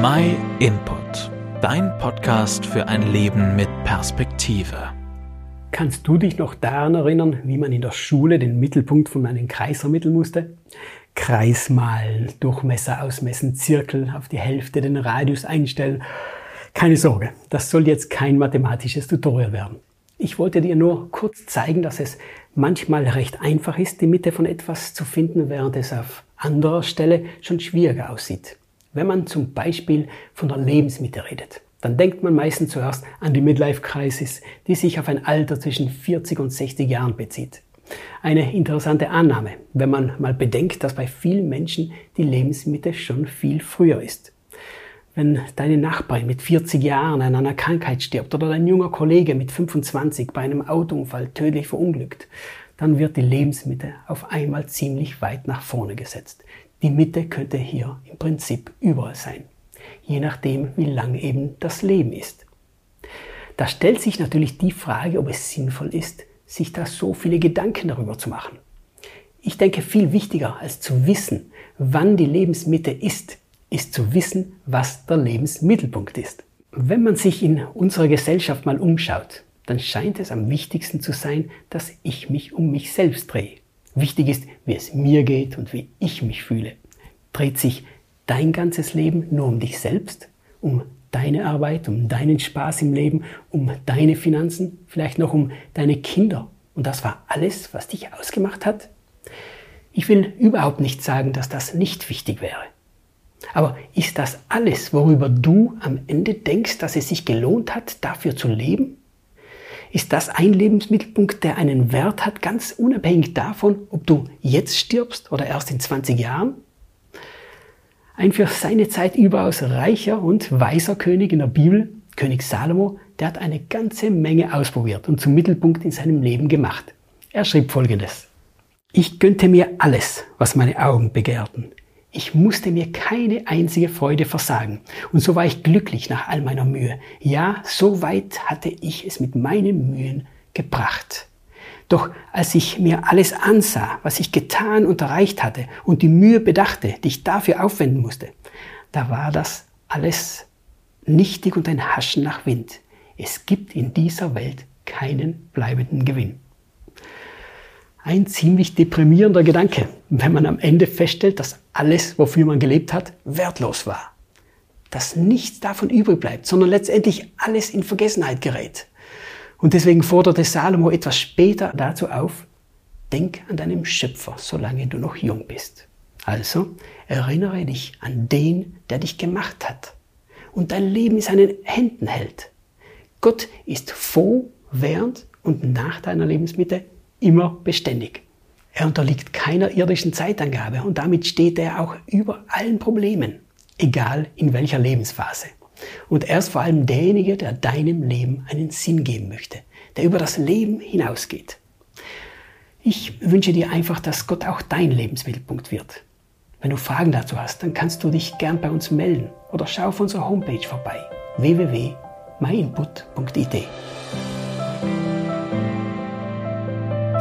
My Input, dein Podcast für ein Leben mit Perspektive. Kannst du dich noch daran erinnern, wie man in der Schule den Mittelpunkt von einem Kreis ermitteln musste? Kreis malen, Durchmesser ausmessen, Zirkel auf die Hälfte den Radius einstellen. Keine Sorge, das soll jetzt kein mathematisches Tutorial werden. Ich wollte dir nur kurz zeigen, dass es manchmal recht einfach ist, die Mitte von etwas zu finden, während es auf anderer Stelle schon schwieriger aussieht. Wenn man zum Beispiel von der Lebensmitte redet, dann denkt man meistens zuerst an die Midlife-Crisis, die sich auf ein Alter zwischen 40 und 60 Jahren bezieht. Eine interessante Annahme, wenn man mal bedenkt, dass bei vielen Menschen die Lebensmitte schon viel früher ist. Wenn deine Nachbarin mit 40 Jahren an einer Krankheit stirbt oder dein junger Kollege mit 25 bei einem Autounfall tödlich verunglückt, dann wird die Lebensmitte auf einmal ziemlich weit nach vorne gesetzt. Die Mitte könnte hier im Prinzip überall sein, je nachdem, wie lang eben das Leben ist. Da stellt sich natürlich die Frage, ob es sinnvoll ist, sich da so viele Gedanken darüber zu machen. Ich denke, viel wichtiger als zu wissen, wann die Lebensmitte ist, ist zu wissen, was der Lebensmittelpunkt ist. Wenn man sich in unserer Gesellschaft mal umschaut, dann scheint es am wichtigsten zu sein, dass ich mich um mich selbst drehe. Wichtig ist, wie es mir geht und wie ich mich fühle. Dreht sich dein ganzes Leben nur um dich selbst, um deine Arbeit, um deinen Spaß im Leben, um deine Finanzen, vielleicht noch um deine Kinder. Und das war alles, was dich ausgemacht hat? Ich will überhaupt nicht sagen, dass das nicht wichtig wäre. Aber ist das alles, worüber du am Ende denkst, dass es sich gelohnt hat, dafür zu leben? Ist das ein Lebensmittelpunkt, der einen Wert hat, ganz unabhängig davon, ob du jetzt stirbst oder erst in 20 Jahren? Ein für seine Zeit überaus reicher und weiser König in der Bibel, König Salomo, der hat eine ganze Menge ausprobiert und zum Mittelpunkt in seinem Leben gemacht. Er schrieb folgendes. Ich gönnte mir alles, was meine Augen begehrten. Ich musste mir keine einzige Freude versagen. Und so war ich glücklich nach all meiner Mühe. Ja, so weit hatte ich es mit meinen Mühen gebracht. Doch als ich mir alles ansah, was ich getan und erreicht hatte und die Mühe bedachte, die ich dafür aufwenden musste, da war das alles nichtig und ein Haschen nach Wind. Es gibt in dieser Welt keinen bleibenden Gewinn. Ein ziemlich deprimierender Gedanke, wenn man am Ende feststellt, dass alles, wofür man gelebt hat, wertlos war. Dass nichts davon übrig bleibt, sondern letztendlich alles in Vergessenheit gerät. Und deswegen forderte Salomo etwas später dazu auf, denk an deinen Schöpfer, solange du noch jung bist. Also erinnere dich an den, der dich gemacht hat und dein Leben in seinen Händen hält. Gott ist vor, während und nach deiner Lebensmitte immer beständig. Er unterliegt keiner irdischen Zeitangabe und damit steht er auch über allen Problemen, egal in welcher Lebensphase. Und er ist vor allem derjenige, der deinem Leben einen Sinn geben möchte, der über das Leben hinausgeht. Ich wünsche dir einfach, dass Gott auch dein Lebensmittelpunkt wird. Wenn du Fragen dazu hast, dann kannst du dich gern bei uns melden oder schau auf unserer Homepage vorbei www.myinput.it.